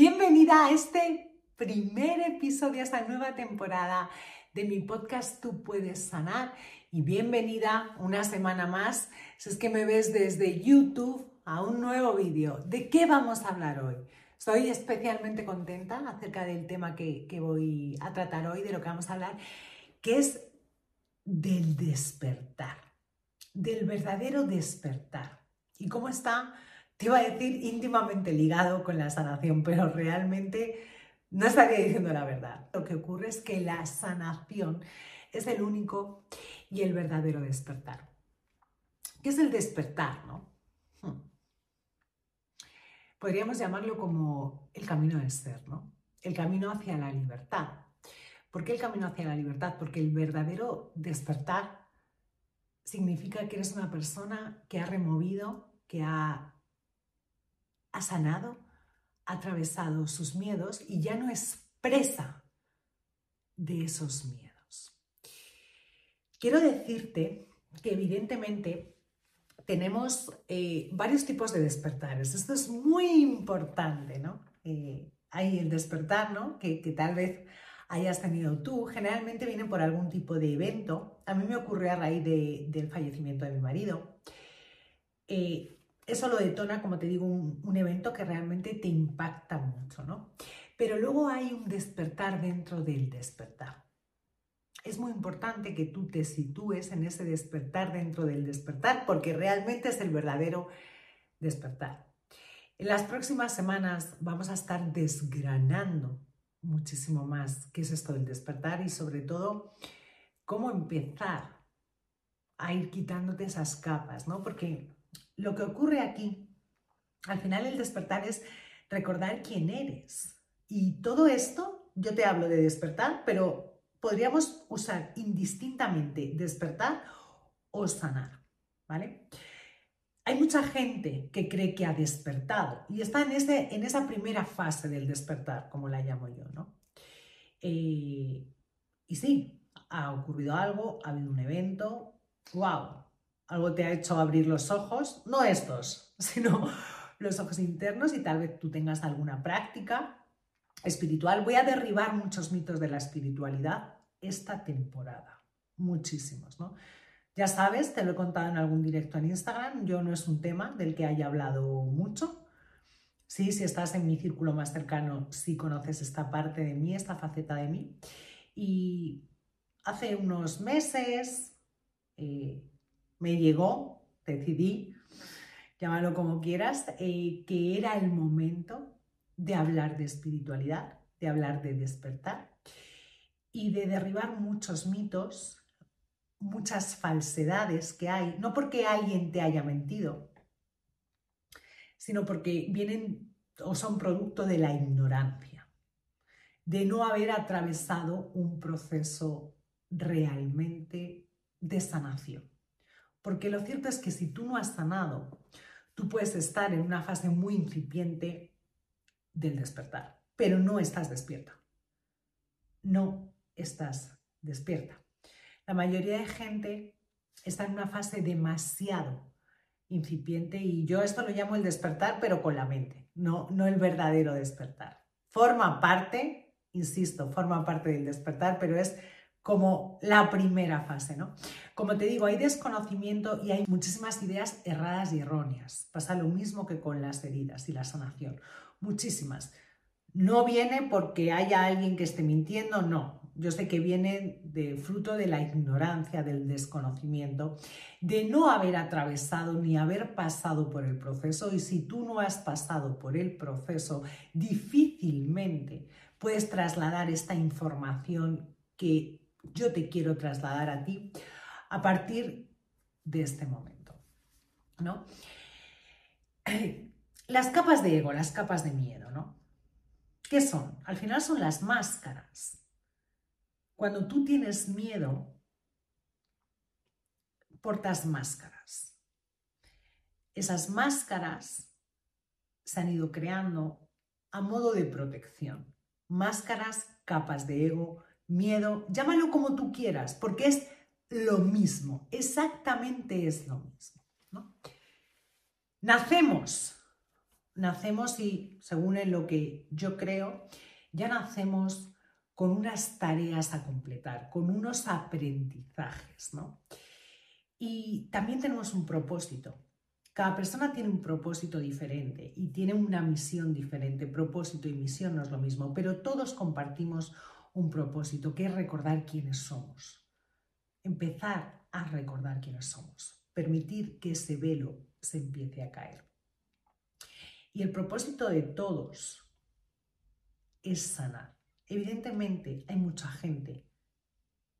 Bienvenida a este primer episodio, de esta nueva temporada de mi podcast Tú puedes sanar y bienvenida una semana más, si es que me ves desde YouTube a un nuevo vídeo. ¿De qué vamos a hablar hoy? Estoy especialmente contenta acerca del tema que, que voy a tratar hoy, de lo que vamos a hablar, que es del despertar, del verdadero despertar. ¿Y cómo está? Te iba a decir íntimamente ligado con la sanación, pero realmente no estaría diciendo la verdad. Lo que ocurre es que la sanación es el único y el verdadero despertar. ¿Qué es el despertar, no? Hmm. Podríamos llamarlo como el camino del ser, ¿no? El camino hacia la libertad. ¿Por qué el camino hacia la libertad? Porque el verdadero despertar significa que eres una persona que ha removido, que ha ha sanado, ha atravesado sus miedos y ya no es presa de esos miedos. Quiero decirte que evidentemente tenemos eh, varios tipos de despertares. Esto es muy importante, ¿no? Eh, hay el despertar, ¿no? Que, tal vez hayas tenido tú. Generalmente viene por algún tipo de evento. A mí me ocurrió a raíz del fallecimiento de mi marido. Eh, eso lo detona, como te digo, un, evento que realmente te impacta mucho, ¿no? Pero luego hay un despertar dentro del despertar. Es muy importante que tú te sitúes en ese despertar dentro del despertar, porque realmente es el verdadero despertar. En las próximas semanas vamos a estar desgranando muchísimo más qué es esto del despertar y sobre todo cómo empezar a ir quitándote esas capas, ¿no? Porque lo que ocurre aquí, al final el despertar es recordar quién eres. Y todo esto, yo te hablo de despertar, pero podríamos usar indistintamente despertar o sanar, ¿vale? Hay mucha gente que cree que ha despertado y está en, ese, en esa primera fase del despertar, como la llamo yo, ¿no? Eh, y sí, ha ocurrido algo, ha habido un evento, wow, algo te ha hecho abrir los ojos, no estos, sino los ojos internos y tal vez tú tengas alguna práctica espiritual. Voy a derribar muchos mitos de la espiritualidad esta temporada, muchísimos, ¿no? Ya sabes, te lo he contado en algún directo en Instagram, yo no es un tema del que haya hablado mucho. Sí, si estás en mi círculo más cercano, sí conoces esta parte de mí, esta faceta de mí. Y hace unos meses, eh, me llegó, decidí, llámalo como quieras, eh, que era el momento de hablar de espiritualidad, de hablar de despertar y de derribar muchos mitos, muchas falsedades que hay, no porque alguien te haya mentido, sino porque vienen o son producto de la ignorancia, de no haber atravesado un proceso realmente de sanación. Porque lo cierto es que si tú no has sanado, tú puedes estar en una fase muy incipiente del despertar, pero no estás despierta. No estás despierta. La mayoría de gente está en una fase demasiado incipiente y yo esto lo llamo el despertar, pero con la mente, no, no el verdadero despertar. Forma parte, insisto, forma parte del despertar, pero es como la primera fase, ¿no? Como te digo, hay desconocimiento y hay muchísimas ideas erradas y erróneas. Pasa lo mismo que con las heridas y la sanación. Muchísimas. No viene porque haya alguien que esté mintiendo, no. Yo sé que viene de fruto de la ignorancia, del desconocimiento, de no haber atravesado ni haber pasado por el proceso. Y si tú no has pasado por el proceso, difícilmente puedes trasladar esta información que yo te quiero trasladar a ti a partir de este momento. ¿no? Las capas de ego, las capas de miedo, ¿no? ¿Qué son? Al final son las máscaras. Cuando tú tienes miedo, portas máscaras. Esas máscaras se han ido creando a modo de protección. Máscaras, capas de ego, miedo, llámalo como tú quieras, porque es lo mismo, exactamente es lo mismo. Nacemos, nacemos y, según en lo que yo creo, ya nacemos con unas tareas a completar, con unos aprendizajes, ¿no? Y también tenemos un propósito. Cada persona tiene un propósito diferente y tiene una misión diferente. Propósito y misión no es lo mismo, pero todos compartimos un propósito, que es recordar quiénes somos. Empezar a recordar quiénes somos. Permitir que ese velo se empiece a caer. Y el propósito de todos es sanar. Evidentemente hay mucha gente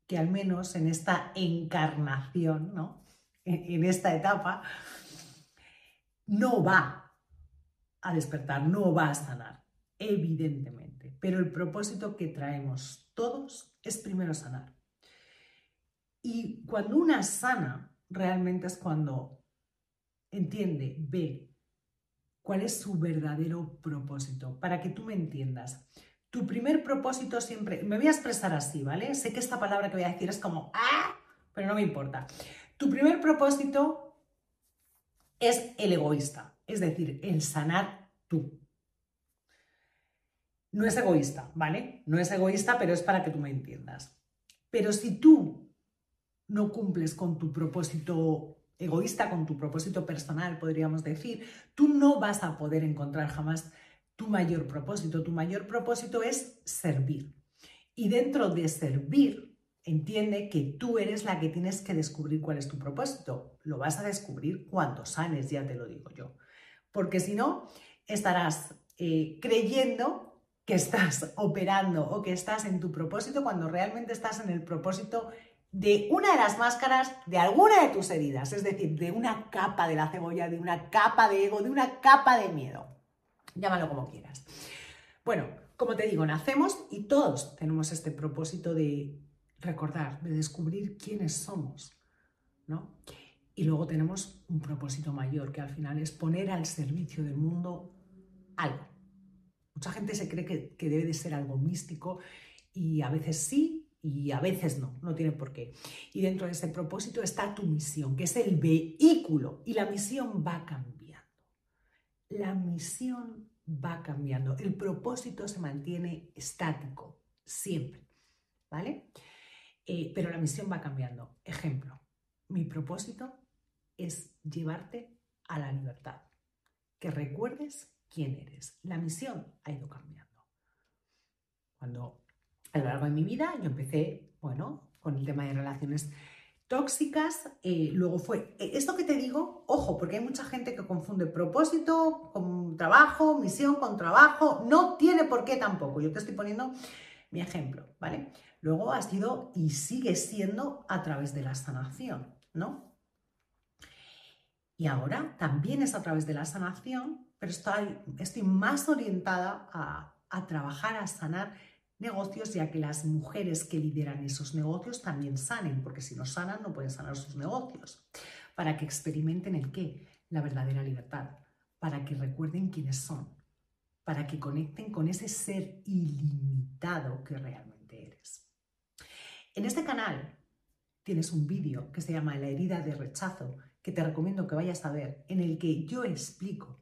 que al menos en esta encarnación, ¿no? en esta etapa, no va a despertar, no va a sanar, evidentemente. Pero el propósito que traemos todos es primero sanar. Y cuando una sana, realmente es cuando entiende, ve cuál es su verdadero propósito, para que tú me entiendas. Tu primer propósito siempre, me voy a expresar así, ¿vale? Sé que esta palabra que voy a decir es como, ¡ah! Pero no me importa. Tu primer propósito es el egoísta, es decir, el sanar tú. No es egoísta, ¿vale? No es egoísta, pero es para que tú me entiendas. Pero si tú no cumples con tu propósito egoísta, con tu propósito personal, podríamos decir, tú no vas a poder encontrar jamás tu mayor propósito. Tu mayor propósito es servir. Y dentro de servir, entiende que tú eres la que tienes que descubrir cuál es tu propósito. Lo vas a descubrir cuando sales, ya te lo digo yo. Porque si no, estarás eh, creyendo que estás operando o que estás en tu propósito cuando realmente estás en el propósito de una de las máscaras de alguna de tus heridas, es decir, de una capa de la cebolla, de una capa de ego, de una capa de miedo llámalo como quieras. Bueno, como te digo, nacemos y todos tenemos este propósito de recordar, de descubrir quiénes somos, ¿no? Y luego tenemos un propósito mayor, que al final es poner al servicio del mundo algo. Mucha gente se cree que, que debe de ser algo místico y a veces sí y a veces no, no tiene por qué. Y dentro de ese propósito está tu misión, que es el vehículo, y la misión va cambiando. La misión va cambiando. El propósito se mantiene estático, siempre, ¿vale? Eh, pero la misión va cambiando. Ejemplo, mi propósito es llevarte a la libertad, que recuerdes quién eres. La misión ha ido cambiando. Cuando a lo largo de mi vida yo empecé, bueno, con el tema de relaciones tóxicas, eh, luego fue, eh, esto que te digo, ojo, porque hay mucha gente que confunde propósito con trabajo, misión con trabajo, no tiene por qué tampoco, yo te estoy poniendo mi ejemplo, ¿vale? Luego ha sido y sigue siendo a través de la sanación, ¿no? Y ahora también es a través de la sanación, pero estoy, más orientada a, a trabajar, a sanar negocios, ya que las mujeres que lideran esos negocios también sanen, porque si no sanan no pueden sanar sus negocios, para que experimenten el qué, la verdadera libertad, para que recuerden quiénes son, para que conecten con ese ser ilimitado que realmente eres. En este canal tienes un vídeo que se llama La herida de rechazo, que te recomiendo que vayas a ver, en el que yo explico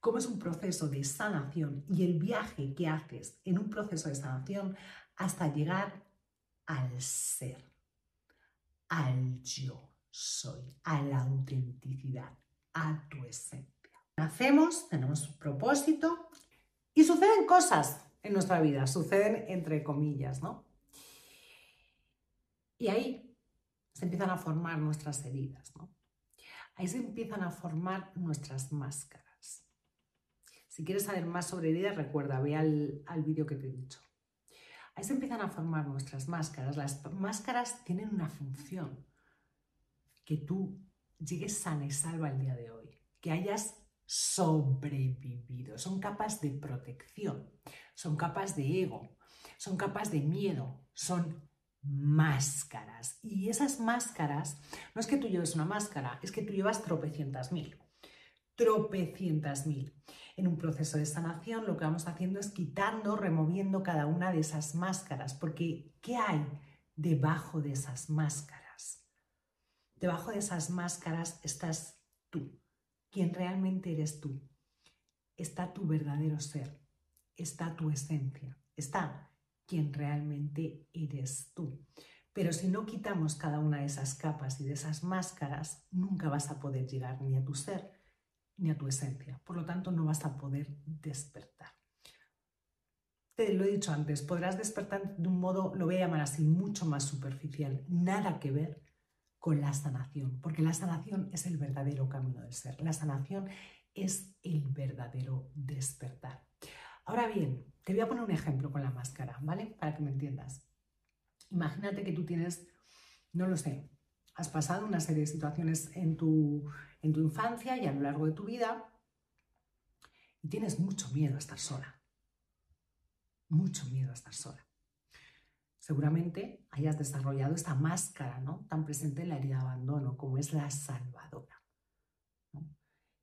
cómo es un proceso de sanación y el viaje que haces en un proceso de sanación hasta llegar al ser, al yo soy, a la autenticidad, a tu esencia. Nacemos, tenemos un propósito y suceden cosas en nuestra vida, suceden entre comillas, ¿no? Y ahí se empiezan a formar nuestras heridas, ¿no? Ahí se empiezan a formar nuestras máscaras. Si quieres saber más sobre heridas, recuerda, ve al, al vídeo que te he dicho. Ahí se empiezan a formar nuestras máscaras. Las máscaras tienen una función. Que tú llegues sana y salva el día de hoy. Que hayas sobrevivido. Son capas de protección. Son capas de ego. Son capas de miedo. Son máscaras. Y esas máscaras, no es que tú lleves una máscara, es que tú llevas tropecientas mil. Tropecientas mil. En un proceso de sanación lo que vamos haciendo es quitando, removiendo cada una de esas máscaras, porque ¿qué hay debajo de esas máscaras? Debajo de esas máscaras estás tú, quien realmente eres tú. está tu verdadero ser, está tu esencia, está quien realmente eres tú. Pero si no quitamos cada una de esas capas y de esas máscaras, nunca vas a poder llegar ni a tu ser ni a tu esencia. Por lo tanto, no vas a poder despertar. Te lo he dicho antes, podrás despertar de un modo, lo voy a llamar así, mucho más superficial, nada que ver con la sanación, porque la sanación es el verdadero camino del ser. La sanación es el verdadero despertar. Ahora bien, te voy a poner un ejemplo con la máscara, ¿vale? Para que me entiendas. Imagínate que tú tienes, no lo sé, has pasado una serie de situaciones en tu, en tu infancia y a lo largo de tu vida y tienes mucho miedo a estar sola. Mucho miedo a estar sola. Seguramente hayas desarrollado esta máscara, ¿no? Tan presente en la herida de abandono como es la salvadora.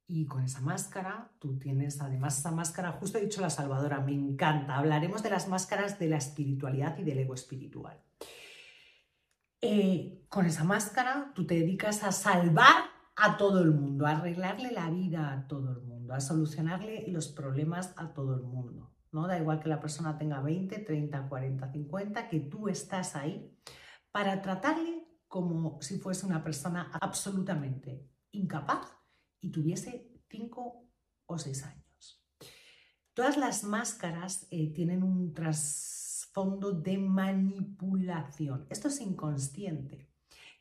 Y con esa máscara, tú tienes además esa máscara, justo he dicho la salvadora, me encanta. Hablaremos de las máscaras de la espiritualidad y del ego espiritual. Eh, con esa máscara, tú te dedicas a salvar a todo el mundo, a arreglarle la vida a todo el mundo, a solucionarle los problemas a todo el mundo. ¿no? Da igual que la persona tenga 20, 30, 40, 50, que tú estás ahí para tratarle como si fuese una persona absolutamente incapaz y tuviese cinco o seis años. Todas las máscaras eh, tienen un trasfondo de manipulación. Esto es inconsciente.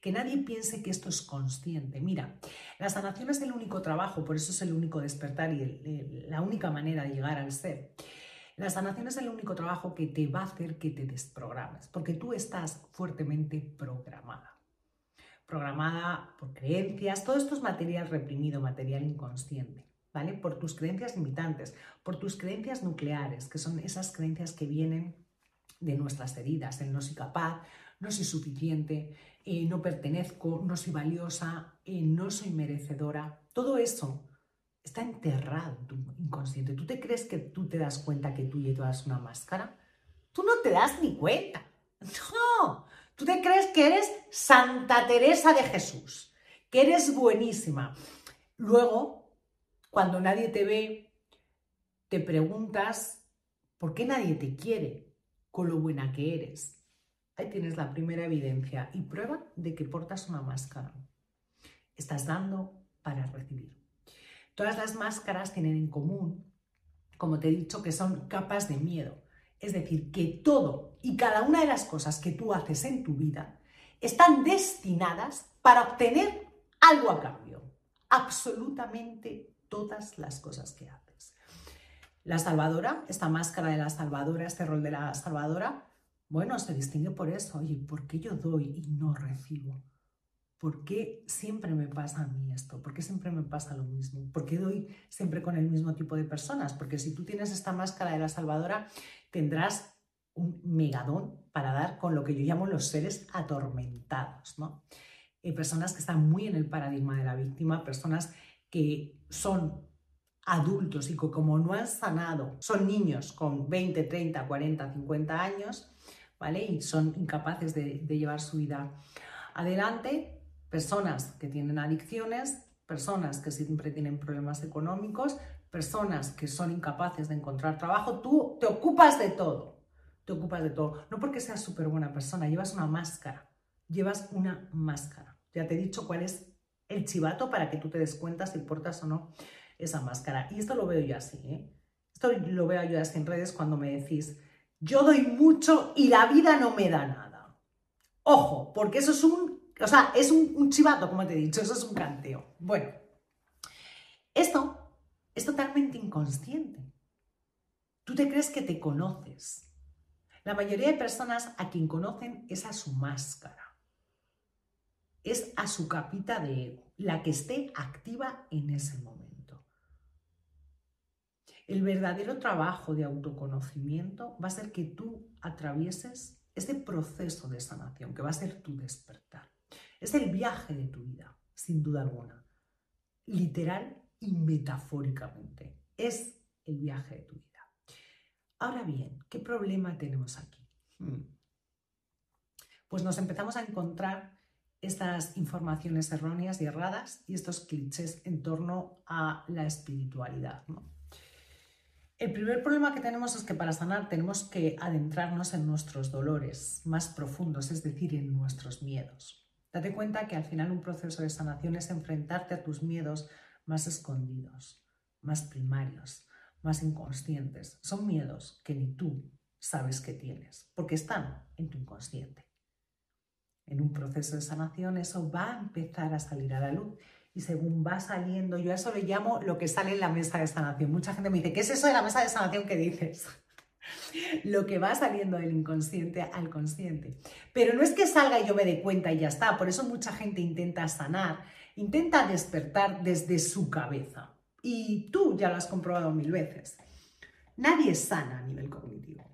Que nadie piense que esto es consciente. Mira, la sanación es el único trabajo, por eso es el único despertar y la única manera de llegar al ser. La sanación es el único trabajo que te va a hacer que te desprogrames, porque tú estás fuertemente programada programada por creencias, todo esto es material reprimido, material inconsciente, ¿vale? Por tus creencias limitantes, por tus creencias nucleares, que son esas creencias que vienen de nuestras heridas, el no soy capaz, no soy suficiente, eh, no pertenezco, no soy valiosa, eh, no soy merecedora. Todo eso está enterrado en tu inconsciente. ¿Tú te crees que tú te das cuenta que tú llevas una máscara? Tú no te das ni cuenta. No, Tú te crees que eres Santa Teresa de Jesús, que eres buenísima. Luego, cuando nadie te ve, te preguntas por qué nadie te quiere con lo buena que eres. Ahí tienes la primera evidencia y prueba de que portas una máscara. Estás dando para recibir. Todas las máscaras tienen en común, como te he dicho, que son capas de miedo. Es decir, que todo y cada una de las cosas que tú haces en tu vida están destinadas para obtener algo a cambio. Absolutamente todas las cosas que haces. La salvadora, esta máscara de la salvadora, este rol de la salvadora, bueno, se distingue por eso. Oye, ¿por qué yo doy y no recibo? ¿Por qué siempre me pasa a mí esto? ¿Por qué siempre me pasa lo mismo? ¿Por qué doy siempre con el mismo tipo de personas? Porque si tú tienes esta máscara de la salvadora, tendrás un megadón para dar con lo que yo llamo los seres atormentados, ¿no? Eh, personas que están muy en el paradigma de la víctima, personas que son adultos y que como no han sanado, son niños con 20, 30, 40, 50 años, Y son incapaces de, de llevar su vida adelante, personas que tienen adicciones, personas que siempre tienen problemas económicos, personas que son incapaces de encontrar trabajo, tú te ocupas de todo. Te ocupas de todo. No porque seas súper buena persona, llevas una máscara. Llevas una máscara. Ya te he dicho cuál es el chivato para que tú te des cuenta si portas o no esa máscara. Y esto lo veo yo así, ¿eh? Esto lo veo yo así en redes cuando me decís, yo doy mucho y la vida no me da nada. Ojo, porque eso es un, o sea, es un, chivato, como te he dicho, eso es un canteo. Bueno, esto es totalmente inconsciente. Tú te crees que te conoces. La mayoría de personas a quien conocen es a su máscara. Es a su capita de ego, la que esté activa en ese momento. El verdadero trabajo de autoconocimiento va a ser que tú atravieses ese proceso de sanación, que va a ser tu despertar. Es el viaje de tu vida, sin duda alguna. Literal y metafóricamente. Es el viaje de tu vida. Ahora bien, ¿qué problema tenemos aquí? Hmm. Pues nos empezamos a encontrar estas informaciones erróneas y erradas y estos clichés en torno a la espiritualidad. El primer problema que tenemos es que para sanar tenemos que adentrarnos en nuestros dolores más profundos, es decir, en nuestros miedos. Date cuenta que al final un proceso de sanación es enfrentarte a tus miedos más escondidos, más primarios, más inconscientes. Son miedos que ni tú sabes que tienes, porque están en tu inconsciente. En un proceso de sanación eso va a empezar a salir a la luz y según va saliendo, yo a eso le llamo lo que sale en la mesa de sanación. Mucha gente me dice, ¿qué es eso de la mesa de sanación que dices? lo que va saliendo del inconsciente al consciente. Pero no es que salga y yo me dé cuenta y ya está. Por eso mucha gente intenta sanar, intenta despertar desde su cabeza. Y tú ya lo has comprobado mil veces. Nadie sana a nivel cognitivo.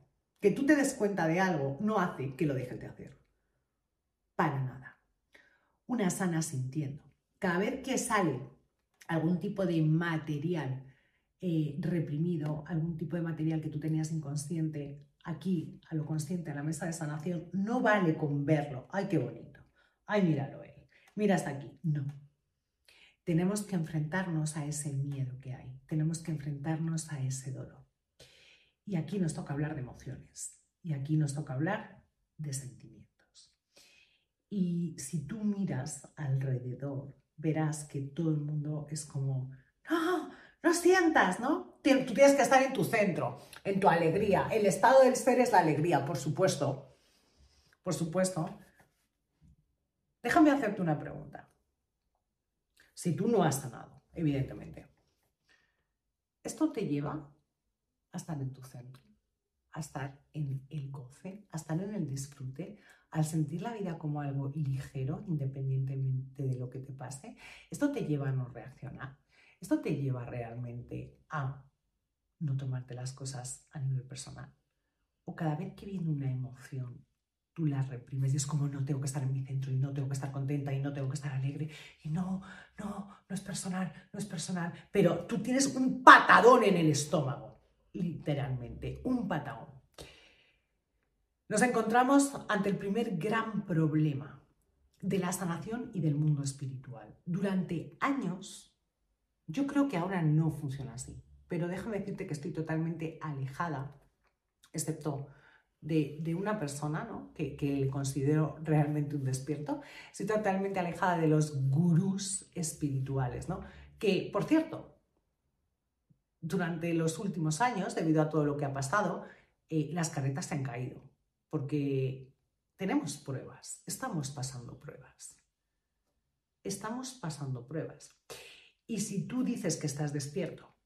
Que tú te des cuenta de algo no hace que lo dejes de hacer. Para nada. Una sana sintiendo. Cada vez que sale algún tipo de material eh, reprimido, algún tipo de material que tú tenías inconsciente, aquí, a lo consciente, a la mesa de sanación, no vale con verlo. ¡Ay, qué bonito! ¡Ay, míralo él! Mira hasta aquí. No. Tenemos que enfrentarnos a ese miedo que hay. Tenemos que enfrentarnos a ese dolor. Y aquí nos toca hablar de emociones. Y aquí nos toca hablar de sentimientos. Y si tú miras alrededor, verás que todo el mundo es como, ¡Ah! No sientas, ¿no? Tú tienes que estar en tu centro, en tu alegría. El estado del ser es la alegría, por supuesto. Por supuesto. Déjame hacerte una pregunta. Si tú no has sanado, evidentemente, ¿esto te lleva a estar en tu centro? A estar en el goce, a estar en el disfrute, al sentir la vida como algo ligero, independientemente de lo que te pase, esto te lleva a no reaccionar. Esto te lleva realmente a no tomarte las cosas a nivel personal. O cada vez que viene una emoción, tú la reprimes y es como no tengo que estar en mi centro y no tengo que estar contenta y no tengo que estar alegre y no, no, no es personal, no es personal, pero tú tienes un patadón en el estómago, literalmente, un patadón. Nos encontramos ante el primer gran problema de la sanación y del mundo espiritual. Durante años yo creo que ahora no funciona así, pero déjame decirte que estoy totalmente alejada, excepto de, una persona que, que, le considero realmente un despierto, estoy totalmente alejada de los gurús espirituales, ¿no? que, por cierto, durante los últimos años, debido a todo lo que ha pasado, eh, las carretas se han caído, porque tenemos pruebas, estamos pasando pruebas. Estamos pasando pruebas. Y si tú dices que estás despierto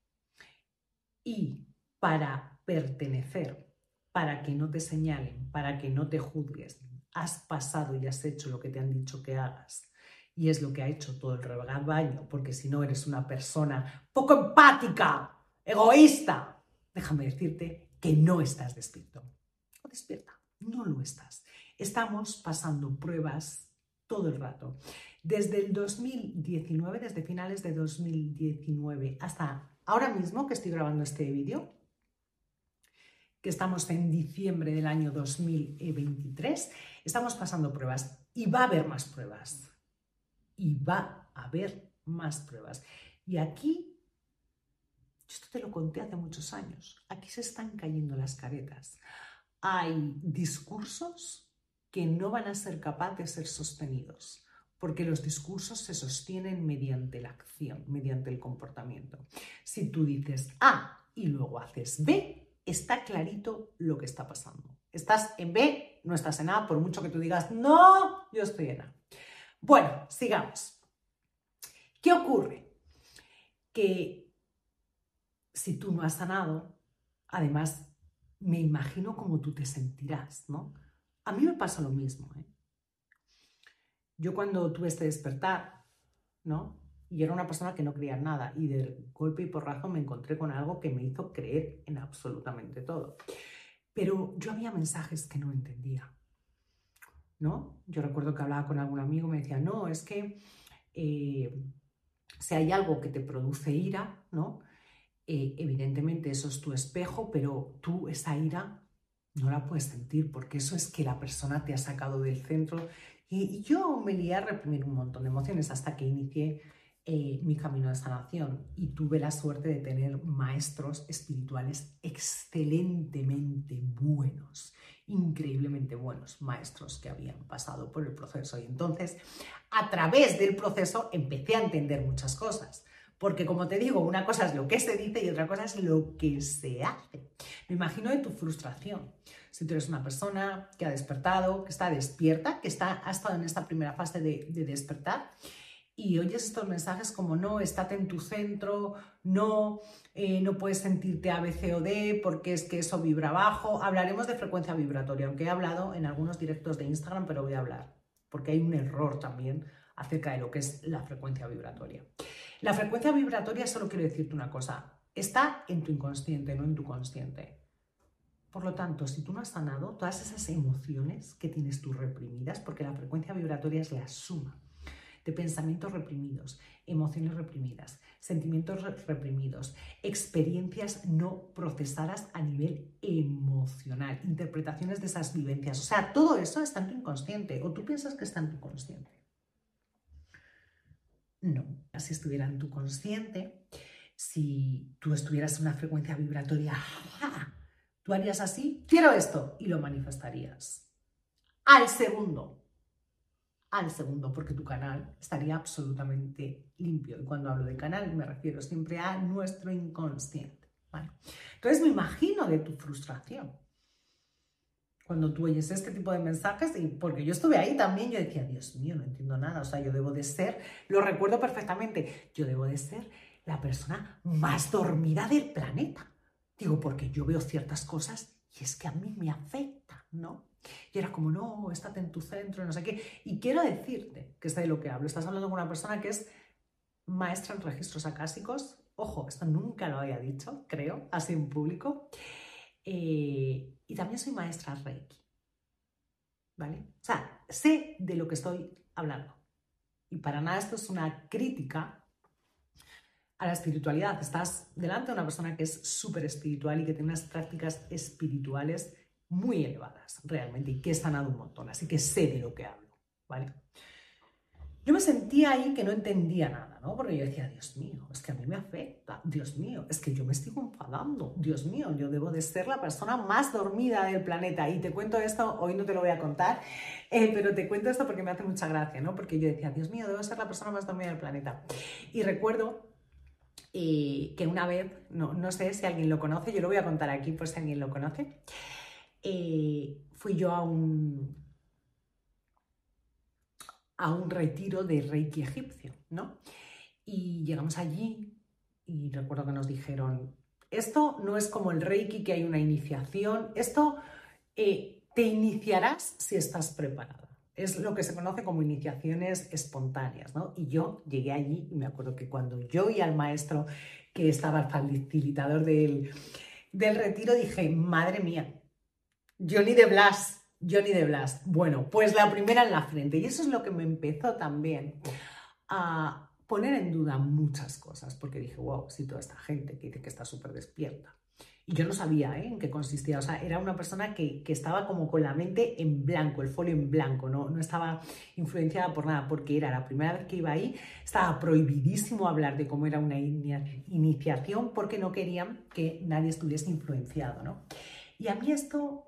y para pertenecer, para que no te señalen, para que no te juzgues, has pasado y has hecho lo que te han dicho que hagas, y es lo que ha hecho todo el rebaño, porque si no eres una persona poco empática, egoísta, déjame decirte que no estás despierto. O despierta, no lo estás. Estamos pasando pruebas todo el rato. Desde el 2019, desde finales de 2019 hasta ahora mismo que estoy grabando este vídeo, que estamos en diciembre del año 2023, estamos pasando pruebas y va a haber más pruebas. Y va a haber más pruebas. Y aquí, esto te lo conté hace muchos años, aquí se están cayendo las caretas. Hay discursos que no van a ser capaces de ser sostenidos porque los discursos se sostienen mediante la acción, mediante el comportamiento. Si tú dices A y luego haces B, está clarito lo que está pasando. Estás en B, no estás en A, por mucho que tú digas, no, yo estoy en A. Bueno, sigamos. ¿Qué ocurre? Que si tú no has sanado, además, me imagino cómo tú te sentirás, ¿no? A mí me pasa lo mismo, ¿eh? Yo cuando tuve este despertar, ¿no? Y era una persona que no creía nada y de golpe y porrazo me encontré con algo que me hizo creer en absolutamente todo. Pero yo había mensajes que no entendía, ¿no? Yo recuerdo que hablaba con algún amigo y me decía, no, es que eh, si hay algo que te produce ira, ¿no? Eh, evidentemente eso es tu espejo, pero tú esa ira no la puedes sentir porque eso es que la persona te ha sacado del centro y yo me lié a reprimir un montón de emociones hasta que inicié eh, mi camino de sanación y tuve la suerte de tener maestros espirituales excelentemente buenos, increíblemente buenos maestros que habían pasado por el proceso. Y entonces, a través del proceso, empecé a entender muchas cosas. Porque como te digo, una cosa es lo que se dice y otra cosa es lo que se hace. Me imagino de tu frustración. Si tú eres una persona que ha despertado, que está despierta, que está, ha estado en esta primera fase de, despertar y oyes estos mensajes como no, estate en tu centro, no, eh, no puedes sentirte A, B, C o D porque es que eso vibra bajo. Hablaremos de frecuencia vibratoria, aunque he hablado en algunos directos de Instagram, pero voy a hablar porque hay un error también acerca de lo que es la frecuencia vibratoria. La frecuencia vibratoria, solo quiero decirte una cosa, está en tu inconsciente, no en tu consciente. Por lo tanto, si tú no has sanado todas esas emociones que tienes tú reprimidas, porque la frecuencia vibratoria es la suma de pensamientos reprimidos, emociones reprimidas, sentimientos reprimidos, experiencias no procesadas a nivel emocional, interpretaciones de esas vivencias. O sea, todo eso está en tu inconsciente o tú piensas que está en tu consciente. No, si estuviera en tu consciente, si tú estuvieras en una frecuencia vibratoria, tú harías así, quiero esto, y lo manifestarías. Al segundo, al segundo, porque tu canal estaría absolutamente limpio. Y cuando hablo de canal me refiero siempre a nuestro inconsciente. Entonces me imagino de tu frustración cuando tú oyes este tipo de mensajes, y porque yo estuve ahí también, yo decía, Dios mío, no entiendo nada, o sea, yo debo de ser, lo recuerdo perfectamente, yo debo de ser la persona más dormida del planeta. Digo, porque yo veo ciertas cosas y es que a mí me afecta, ¿no? Y era como, no, estate en tu centro, no sé qué. Y quiero decirte que sé de lo que hablo. Estás hablando con una persona que es maestra en registros acásicos. Ojo, esto nunca lo había dicho, creo, así en público. Eh, y también soy maestra Reiki. ¿Vale? O sea, sé de lo que estoy hablando. Y para nada esto es una crítica a la espiritualidad. Estás delante de una persona que es súper espiritual y que tiene unas prácticas espirituales muy elevadas, realmente, y que he sanado un montón. Así que sé de lo que hablo. ¿Vale? Yo me sentía ahí que no entendía nada, Porque yo decía, Dios mío, es que a mí me afecta, Dios mío, es que yo me estoy enfadando, Dios mío, yo debo de ser la persona más dormida del planeta. Y te cuento esto, hoy no te lo voy a contar, eh, pero te cuento esto porque me hace mucha gracia, ¿no? Porque yo decía, Dios mío, debo ser la persona más dormida del planeta. Y recuerdo que una vez, no, no sé si alguien lo conoce, yo lo voy a contar aquí por si alguien lo conoce, eh, fui yo a un, a un retiro de Reiki egipcio, ¿no? Y llegamos allí y recuerdo que nos dijeron, esto no es como el Reiki, que hay una iniciación, esto eh, te iniciarás si estás preparada. Es lo que se conoce como iniciaciones espontáneas, ¿no? Y yo llegué allí y me acuerdo que cuando yo y al maestro que estaba el facilitador del, del retiro dije, madre mía, ni de Blas, Johnny de Blas. Bueno, pues la primera en la frente. Y eso es lo que me empezó también a poner en duda muchas cosas, porque dije, wow, si toda esta gente que dice que está súper despierta. Y yo no sabía ¿eh? en qué consistía. O sea, era una persona que, estaba como con la mente en blanco, el folio en blanco, ¿no? no estaba influenciada por nada, porque era la primera vez que iba ahí, estaba prohibidísimo hablar de cómo era una iniciación, porque no querían que nadie estuviese influenciado, ¿no? Y a mí esto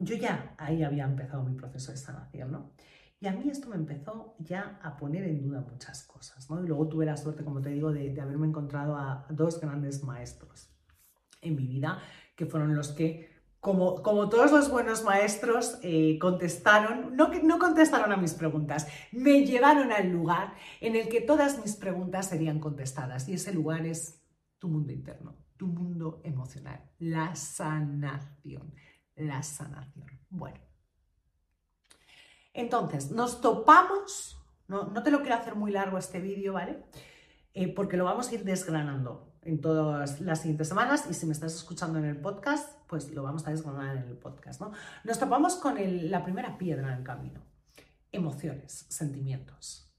yo ya ahí había empezado mi proceso de sanación, ¿no? Y a mí esto me empezó ya a poner en duda muchas cosas, ¿no? Y luego tuve la suerte, como te digo, de, haberme encontrado a dos grandes maestros en mi vida, que fueron los que, como, como todos los buenos maestros, eh, contestaron, no, no contestaron a mis preguntas, me llevaron al lugar en el que todas mis preguntas serían contestadas. Y ese lugar es tu mundo interno, tu mundo emocional, la sanación la sanación. Bueno, entonces nos topamos, no, te lo quiero hacer muy largo este vídeo, ¿vale? Eh, porque lo vamos a ir desgranando en todas las siguientes semanas y si me estás escuchando en el podcast, pues lo vamos a desgranar en el podcast, ¿no? Nos topamos con la primera piedra en el camino, emociones, sentimientos.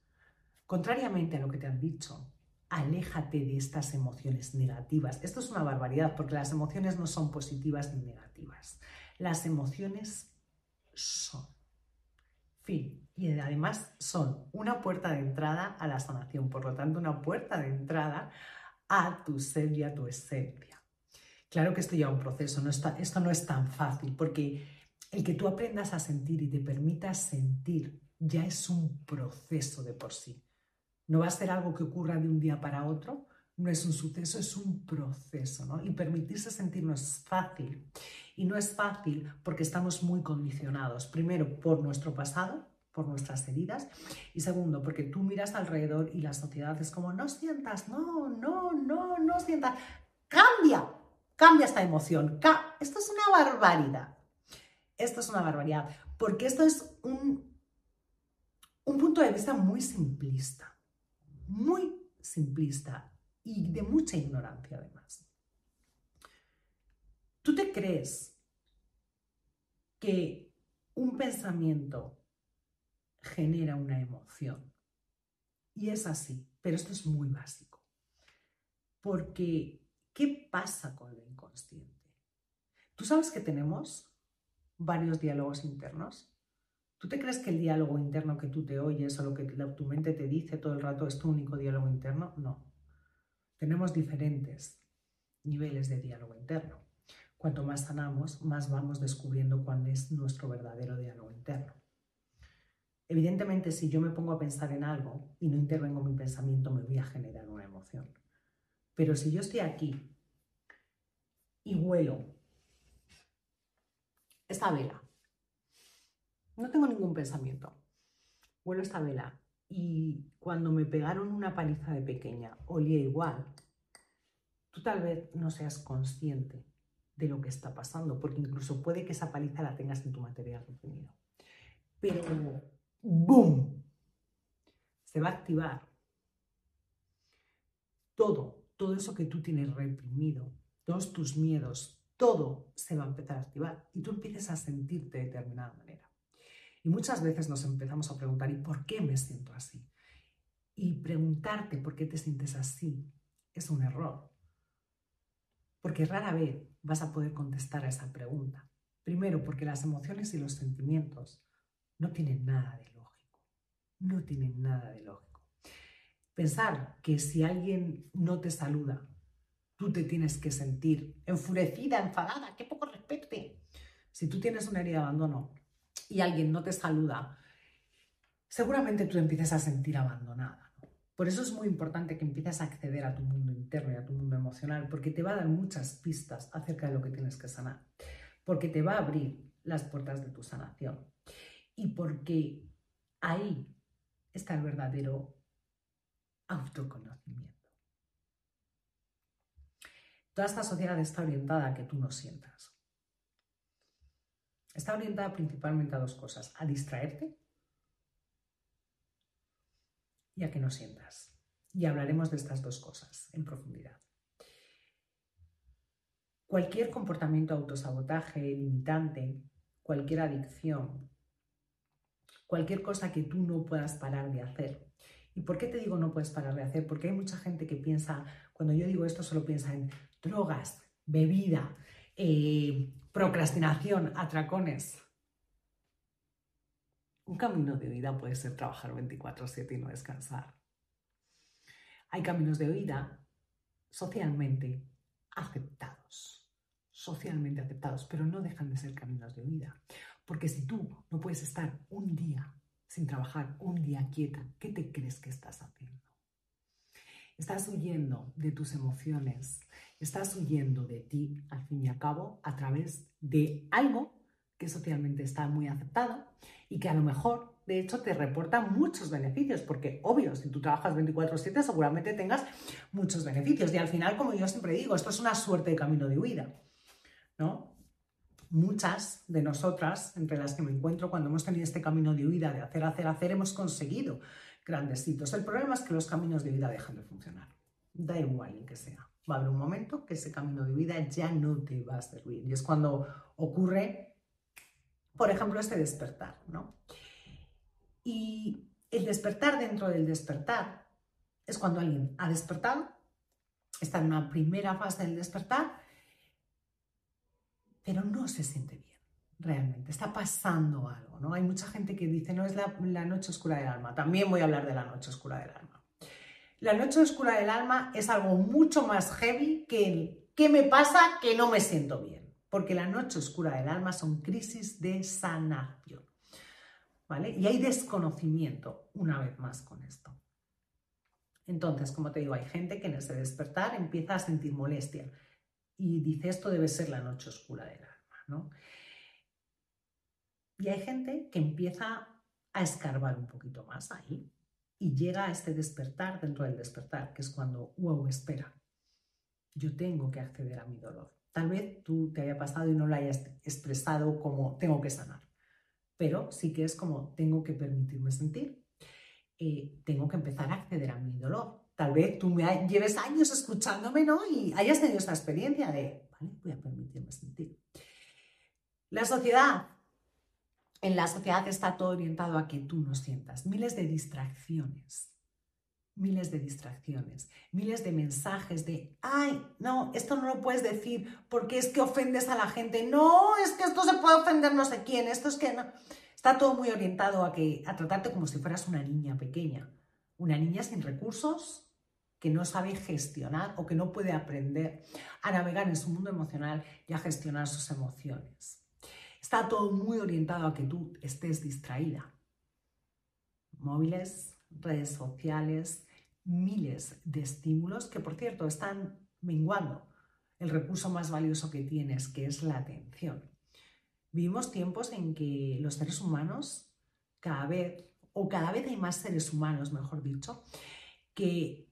Contrariamente a lo que te han dicho, aléjate de estas emociones negativas. Esto es una barbaridad porque las emociones no son positivas ni negativas. Las emociones son. Fin. Y además son una puerta de entrada a la sanación, por lo tanto, una puerta de entrada a tu ser y a tu esencia. Claro que esto lleva un proceso, no está, esto no es tan fácil, porque el que tú aprendas a sentir y te permitas sentir ya es un proceso de por sí. No va a ser algo que ocurra de un día para otro, no es un suceso, es un proceso, ¿no? Y permitirse sentir no es fácil. Y no es fácil porque estamos muy condicionados, primero por nuestro pasado, por nuestras heridas, y segundo, porque tú miras alrededor y la sociedad es como, no sientas, no, no, no, no sientas, cambia, cambia esta emoción, esto es una barbaridad, esto es una barbaridad, porque esto es un, un punto de vista muy simplista muy simplista y de mucha ignorancia además. ¿Tú te crees que un pensamiento genera una emoción? Y es así, pero esto es muy básico. Porque, ¿qué pasa con el inconsciente? ¿Tú sabes que tenemos varios diálogos internos? ¿Tú te crees que el diálogo interno que tú te oyes o lo que tu mente te dice todo el rato es tu único diálogo interno? No. Tenemos diferentes niveles de diálogo interno. Cuanto más sanamos, más vamos descubriendo cuál es nuestro verdadero diálogo interno. Evidentemente, si yo me pongo a pensar en algo y no intervengo mi pensamiento, me voy a generar una emoción. Pero si yo estoy aquí y huelo esta vela no tengo ningún pensamiento. Huelo esta vela y cuando me pegaron una paliza de pequeña olía igual. Tú tal vez no seas consciente de lo que está pasando, porque incluso puede que esa paliza la tengas en tu material reprimido. Pero, ¡boom! Se va a activar todo, todo eso que tú tienes reprimido, todos tus miedos, todo se va a empezar a activar y tú empiezas a sentirte de determinada manera. Y muchas veces nos empezamos a preguntar, ¿y por qué me siento así? Y preguntarte por qué te sientes así es un error. Porque rara vez vas a poder contestar a esa pregunta. Primero, porque las emociones y los sentimientos no tienen nada de lógico. No tienen nada de lógico. Pensar que si alguien no te saluda, tú te tienes que sentir enfurecida, enfadada, qué poco respeto. Si tú tienes una herida de abandono, y alguien no te saluda, seguramente tú empieces a sentir abandonada. Por eso es muy importante que empieces a acceder a tu mundo interno y a tu mundo emocional, porque te va a dar muchas pistas acerca de lo que tienes que sanar, porque te va a abrir las puertas de tu sanación y porque ahí está el verdadero autoconocimiento. Toda esta sociedad está orientada a que tú no sientas está orientada principalmente a dos cosas, a distraerte y a que no sientas. Y hablaremos de estas dos cosas en profundidad. Cualquier comportamiento autosabotaje, limitante, cualquier adicción, cualquier cosa que tú no puedas parar de hacer. ¿Y por qué te digo no puedes parar de hacer? Porque hay mucha gente que piensa, cuando yo digo esto, solo piensa en drogas, bebida, eh, procrastinación, atracones. Un camino de vida puede ser trabajar 24/7 y no descansar. Hay caminos de vida socialmente aceptados, socialmente aceptados, pero no dejan de ser caminos de vida. Porque si tú no puedes estar un día sin trabajar, un día quieta, ¿qué te crees que estás haciendo? Estás huyendo de tus emociones, estás huyendo de ti, al fin y al cabo, a través de algo que socialmente está muy aceptado y que a lo mejor, de hecho, te reporta muchos beneficios, porque obvio, si tú trabajas 24/7 seguramente tengas muchos beneficios. Y al final, como yo siempre digo, esto es una suerte de camino de huida, ¿no? Muchas de nosotras, entre las que me encuentro cuando hemos tenido este camino de huida, de hacer, hacer, hacer, hemos conseguido grandes hitos. El problema es que los caminos de vida dejan de funcionar. Da igual en que sea va a haber un momento que ese camino de vida ya no te va a servir. Y es cuando ocurre, por ejemplo, este despertar, ¿no? Y el despertar dentro del despertar es cuando alguien ha despertado, está en una primera fase del despertar, pero no se siente bien. realmente, está pasando algo, ¿no? Hay mucha gente que dice, no es la, la noche oscura del alma, también voy a hablar de la noche oscura del alma. La noche oscura del alma es algo mucho más heavy que el ¿qué me pasa que no me siento bien? Porque la noche oscura del alma son crisis de sanación. ¿Vale? Y hay desconocimiento una vez más con esto. Entonces, como te digo, hay gente que en ese despertar empieza a sentir molestia y dice esto debe ser la noche oscura del alma, ¿no? Y hay gente que empieza a escarbar un poquito más ahí y llega a este despertar dentro del despertar, que es cuando, wow, espera, yo tengo que acceder a mi dolor. Tal vez tú te haya pasado y no lo hayas expresado como tengo que sanar, pero sí que es como tengo que permitirme sentir, eh, tengo que empezar a acceder a mi dolor. Tal vez tú me lleves años escuchándome, ¿no? Y hayas tenido esa experiencia de, vale, voy a permitirme sentir. La sociedad en la sociedad está todo orientado a que tú no sientas miles de distracciones, miles de distracciones, miles de mensajes de, ay, no, esto no lo puedes decir porque es que ofendes a la gente, no, es que esto se puede ofender no sé quién, esto es que no. Está todo muy orientado a, que, a tratarte como si fueras una niña pequeña, una niña sin recursos que no sabe gestionar o que no puede aprender a navegar en su mundo emocional y a gestionar sus emociones. Está todo muy orientado a que tú estés distraída. Móviles, redes sociales, miles de estímulos que, por cierto, están menguando el recurso más valioso que tienes, que es la atención. Vivimos tiempos en que los seres humanos cada vez, o cada vez hay más seres humanos, mejor dicho, que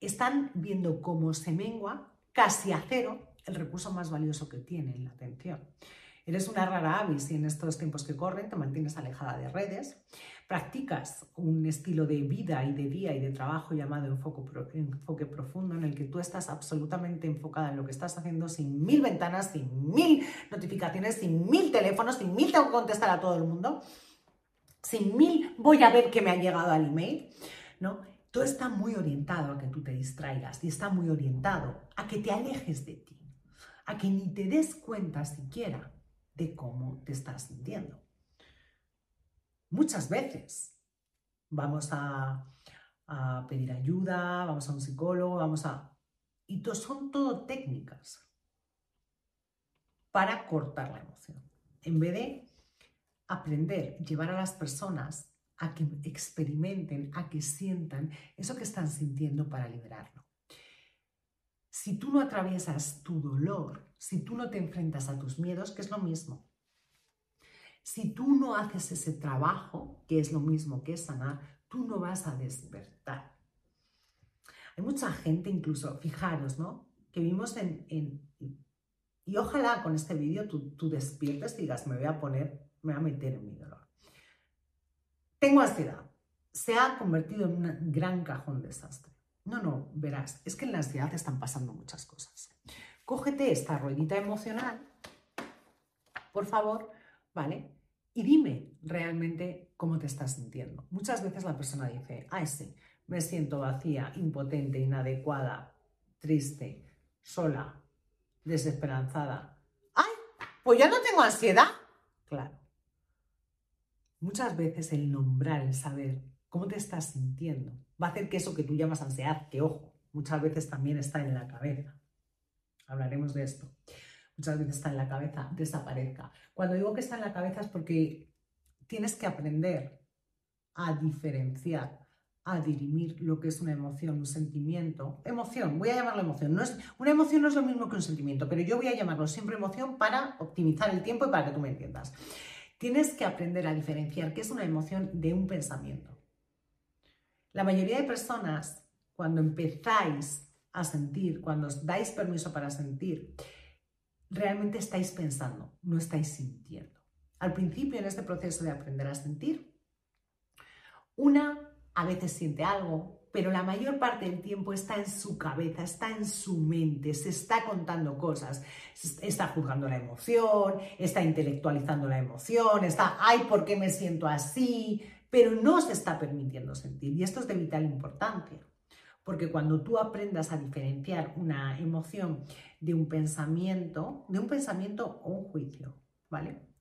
están viendo cómo se mengua casi a cero el recurso más valioso que tienen, la atención. Eres una rara avis y en estos tiempos que corren te mantienes alejada de redes, practicas un estilo de vida y de día y de trabajo llamado enfoque, profundo en el que tú estás absolutamente enfocada en lo que estás haciendo sin mil ventanas, sin mil notificaciones, sin mil teléfonos, sin mil tengo que contestar a todo el mundo, sin mil voy a ver que me ha llegado al email, ¿no? Todo está muy orientado a que tú te distraigas y está muy orientado a que te alejes de ti, a que ni te des cuenta siquiera de cómo te estás sintiendo. Muchas veces vamos a, pedir ayuda, vamos a un psicólogo, vamos a... Y son todo técnicas para cortar la emoción. En vez de aprender, llevar a las personas a que experimenten, a que sientan eso que están sintiendo para liberarlo. Si tú no atraviesas tu dolor, si tú no te enfrentas a tus miedos, que es lo mismo, si tú no haces ese trabajo, que es lo mismo que sanar, tú no vas a despertar. Hay mucha gente, incluso, fijaros, ¿no? Que vimos en... y ojalá con este vídeo tú, tú despiertes y digas, me voy a poner, me voy a meter en mi dolor. Tengo ansiedad. Se ha convertido en un gran cajón desastre. No, no, verás, es que en la ansiedad están pasando muchas cosas. Cógete esta ruedita emocional, por favor, ¿vale? Y dime realmente cómo te estás sintiendo. Muchas veces la persona dice, ay, sí, me siento vacía, impotente, inadecuada, triste, sola, desesperanzada. ¡Ay! Pues ya no tengo ansiedad. Claro. Muchas veces el nombrar, el saber cómo te estás sintiendo, va a hacer que eso que tú llamas ansiedad, que ojo, muchas veces también está en la cabeza. Hablaremos de esto. Muchas veces está en la cabeza, desaparezca. Cuando digo que está en la cabeza es porque tienes que aprender a diferenciar, a dirimir lo que es una emoción, un sentimiento. Emoción, voy a llamarlo emoción. No es, una emoción no es lo mismo que un sentimiento, pero yo voy a llamarlo siempre emoción para optimizar el tiempo y para que tú me entiendas. Tienes que aprender a diferenciar qué es una emoción de un pensamiento. La mayoría de personas, cuando empezáis a sentir, cuando os dais permiso para sentir, realmente estáis pensando, no estáis sintiendo. Al principio, en este proceso de aprender a sentir, una a veces siente algo, pero la mayor parte del tiempo está en su cabeza, está en su mente, se está contando cosas, está juzgando la emoción, está intelectualizando la emoción, está, ay, ¿por qué me siento así? pero no se está permitiendo sentir. Y esto es de vital importancia, porque cuando tú aprendas a diferenciar una emoción de un pensamiento, de un pensamiento o un juicio, ¿vale?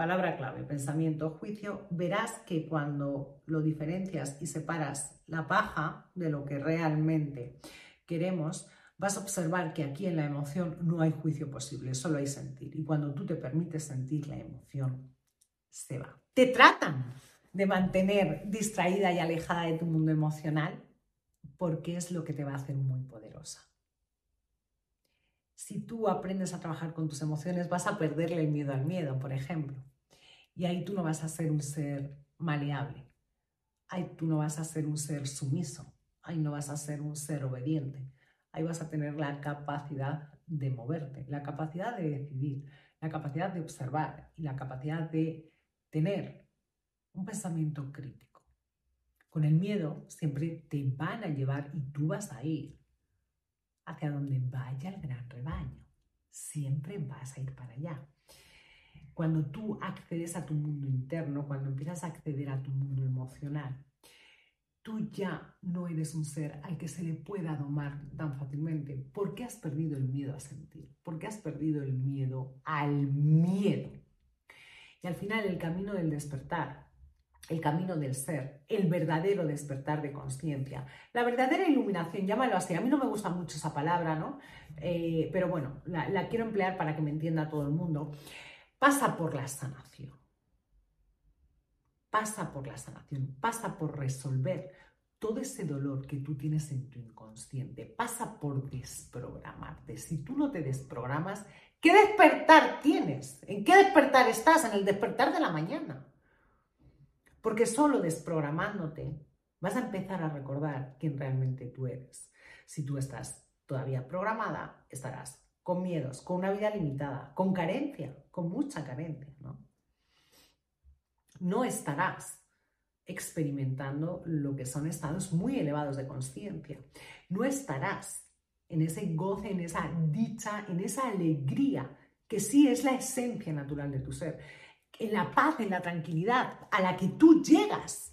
palabra clave, pensamiento, juicio, verás que cuando lo diferencias y separas la paja de lo que realmente queremos, vas a observar que aquí en la emoción no hay juicio posible, solo hay sentir. Y cuando tú te permites sentir la emoción, se va. Te tratan de mantener distraída y alejada de tu mundo emocional porque es lo que te va a hacer muy poderosa. Si tú aprendes a trabajar con tus emociones, vas a perderle el miedo al miedo, por ejemplo. Y ahí tú no vas a ser un ser maleable. Ahí tú no vas a ser un ser sumiso. Ahí no vas a ser un ser obediente. Ahí vas a tener la capacidad de moverte, la capacidad de decidir, la capacidad de observar y la capacidad de tener un pensamiento crítico. Con el miedo siempre te van a llevar y tú vas a ir hacia donde vaya el gran rebaño. Siempre vas a ir para allá. Cuando tú accedes a tu mundo interno, cuando empiezas a acceder a tu mundo emocional, tú ya no eres un ser al que se le pueda domar tan fácilmente. ¿Por qué has perdido el miedo a sentir? ¿Por qué has perdido el miedo al miedo? Y al final el camino del despertar el camino del ser, el verdadero despertar de conciencia, la verdadera iluminación, llámalo así. A mí no me gusta mucho esa palabra, ¿no? Eh, pero bueno, la, la quiero emplear para que me entienda todo el mundo. Pasa por la sanación. Pasa por la sanación, pasa por resolver todo ese dolor que tú tienes en tu inconsciente, pasa por desprogramarte. Si tú no te desprogramas, ¿qué despertar tienes? ¿En qué despertar estás? En el despertar de la mañana. Porque solo desprogramándote vas a empezar a recordar quién realmente tú eres. Si tú estás todavía programada, estarás con miedos, con una vida limitada, con carencia, con mucha carencia, ¿no? No estarás experimentando lo que son estados muy elevados de conciencia. No estarás en ese goce, en esa dicha, en esa alegría, que sí es la esencia natural de tu ser en la paz, en la tranquilidad a la que tú llegas,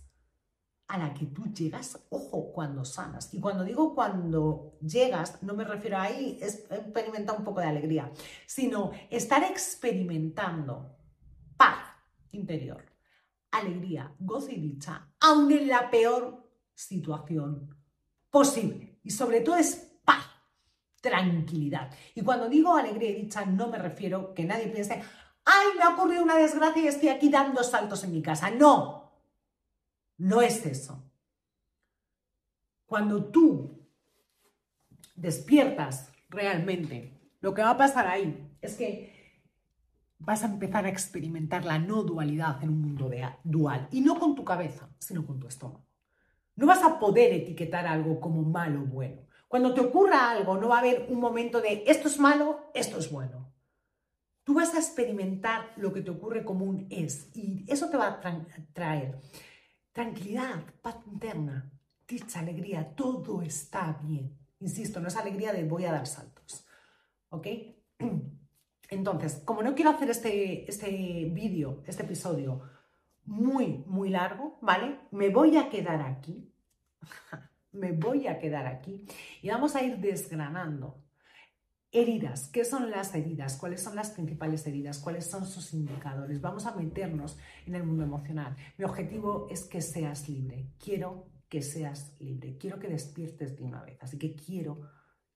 a la que tú llegas, ojo, cuando sanas. Y cuando digo cuando llegas, no me refiero a ahí, experimentar un poco de alegría, sino estar experimentando paz interior, alegría, gozo y dicha, aun en la peor situación posible. Y sobre todo es paz, tranquilidad. Y cuando digo alegría y dicha, no me refiero que nadie piense, ay, me ha ocurrido una desgracia y estoy aquí dando saltos en mi casa. No, no es eso. Cuando tú despiertas realmente, lo que va a pasar ahí es que vas a empezar a experimentar la no dualidad en un mundo dual. Y no con tu cabeza, sino con tu estómago. No vas a poder etiquetar algo como malo o bueno. Cuando te ocurra algo, no va a haber un momento de esto es malo, esto es bueno. Tú vas a experimentar lo que te ocurre como un es y eso te va a traer tranquilidad, paz interna, dicha, alegría, todo está bien. Insisto, no es alegría de voy a dar saltos. ¿Ok? Entonces, como no quiero hacer este, este vídeo, este episodio muy, muy largo, ¿vale? Me voy a quedar aquí. me voy a quedar aquí y vamos a ir desgranando Heridas, ¿qué son las heridas? ¿Cuáles son las principales heridas? ¿Cuáles son sus indicadores? Vamos a meternos en el mundo emocional. Mi objetivo es que seas libre. Quiero que seas libre. Quiero que despiertes de una vez. Así que quiero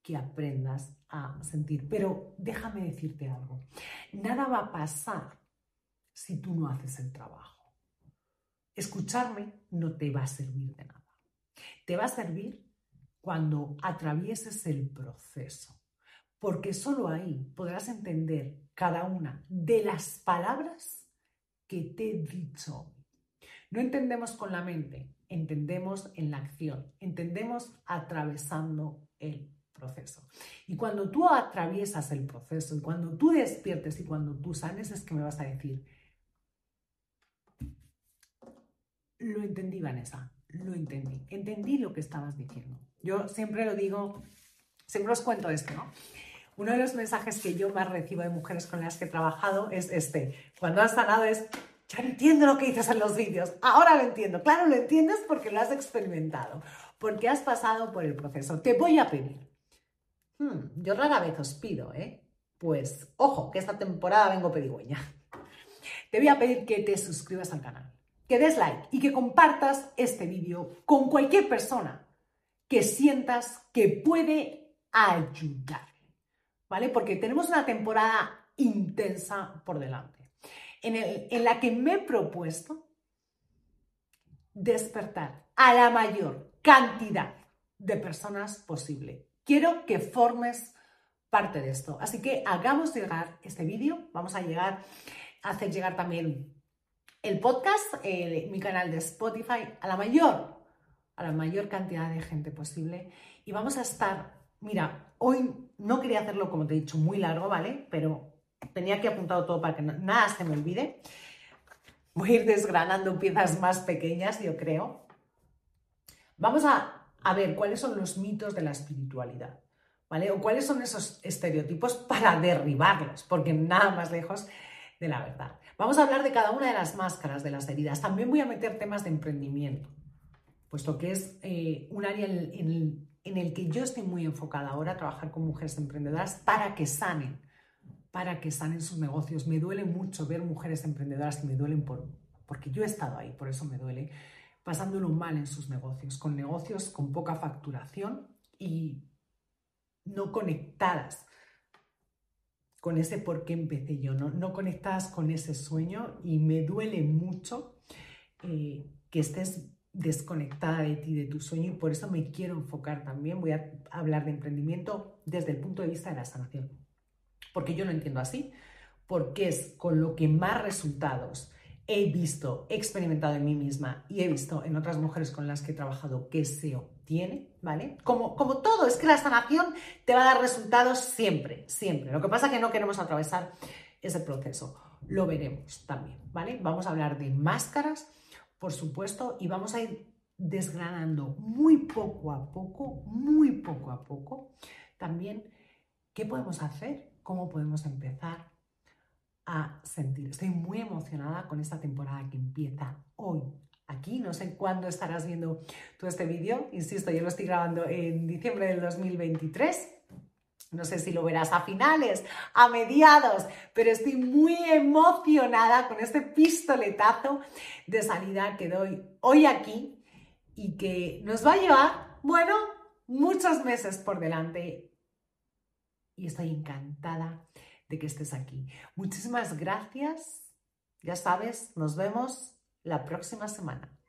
que aprendas a sentir. Pero déjame decirte algo. Nada va a pasar si tú no haces el trabajo. Escucharme no te va a servir de nada. Te va a servir cuando atravieses el proceso porque solo ahí podrás entender cada una de las palabras que te he dicho. No entendemos con la mente, entendemos en la acción, entendemos atravesando el proceso. Y cuando tú atraviesas el proceso y cuando tú despiertes y cuando tú sanes es que me vas a decir, lo entendí Vanessa, lo entendí, entendí lo que estabas diciendo. Yo siempre lo digo, siempre os cuento esto, ¿no? Uno de los mensajes que yo más recibo de mujeres con las que he trabajado es este. Cuando has sanado es, ya entiendo lo que dices en los vídeos, ahora lo entiendo. Claro, lo entiendes porque lo has experimentado, porque has pasado por el proceso. Te voy a pedir. Hmm, yo rara vez os pido, ¿eh? Pues ojo, que esta temporada vengo pedigüeña. te voy a pedir que te suscribas al canal, que des like y que compartas este vídeo con cualquier persona que sientas que puede ayudar, ¿vale? Porque tenemos una temporada intensa por delante, en, en la que me he propuesto despertar a la mayor cantidad de personas posible. Quiero que formes parte de esto. Así que hagamos llegar este vídeo. Vamos a llegar, a hacer llegar también el podcast, mi canal de Spotify, a la mayor, a la mayor cantidad de gente posible. Y vamos a estar, mira, hoy no quería hacerlo, como te he dicho, muy largo, ¿vale? Pero tenía que apuntado todo para que nada se me olvide. Voy a ir desgranando piezas más pequeñas, yo creo. Vamos a, a ver cuáles son los mitos de la espiritualidad. ¿vale? O cuáles son esos estereotipos para derribarlos, porque nada más lejos de la verdad. Vamos a hablar de cada una de las máscaras de las heridas. También voy a meter temas de emprendimiento, puesto que es eh, un área en, el, que yo estoy muy enfocada ahora, trabajar con mujeres emprendedoras para que sanen, para que sanen sus negocios. Me duele mucho ver mujeres emprendedoras y me duelen por, porque yo he estado ahí, por eso me duele, pasándolo mal en sus negocios, con negocios con poca facturación y no conectadas con ese por qué empecé yo, no, no conectadas con ese sueño y me duele mucho eh, que estés desconectada de ti, de tu sueño y por eso me quiero enfocar también, voy a hablar de emprendimiento desde el punto de vista de la sanación, porque yo lo entiendo así, porque es con lo que más resultados he visto, he experimentado en mí misma y he visto en otras mujeres con las que he trabajado que se tiene, ¿vale? Como, como todo, es que la sanación te va a dar resultados siempre, siempre. Lo que pasa es que no queremos atravesar ese proceso. Lo veremos también, ¿vale? Vamos a hablar de máscaras, por supuesto, y vamos a ir desgranando muy poco a poco, muy poco a poco, también qué podemos hacer, cómo podemos empezar a sentir. Estoy muy emocionada con esta temporada que empieza hoy, aquí. No sé cuándo estarás viendo todo este vídeo. Insisto, yo lo estoy grabando en diciembre del 2023. No sé si lo verás a finales, a mediados, pero estoy muy emocionada con este pistoletazo de salida que doy hoy aquí y que nos va a llevar, bueno, muchos meses por delante. Y estoy encantada de que estés aquí. Muchísimas gracias. Ya sabes, nos vemos la próxima semana.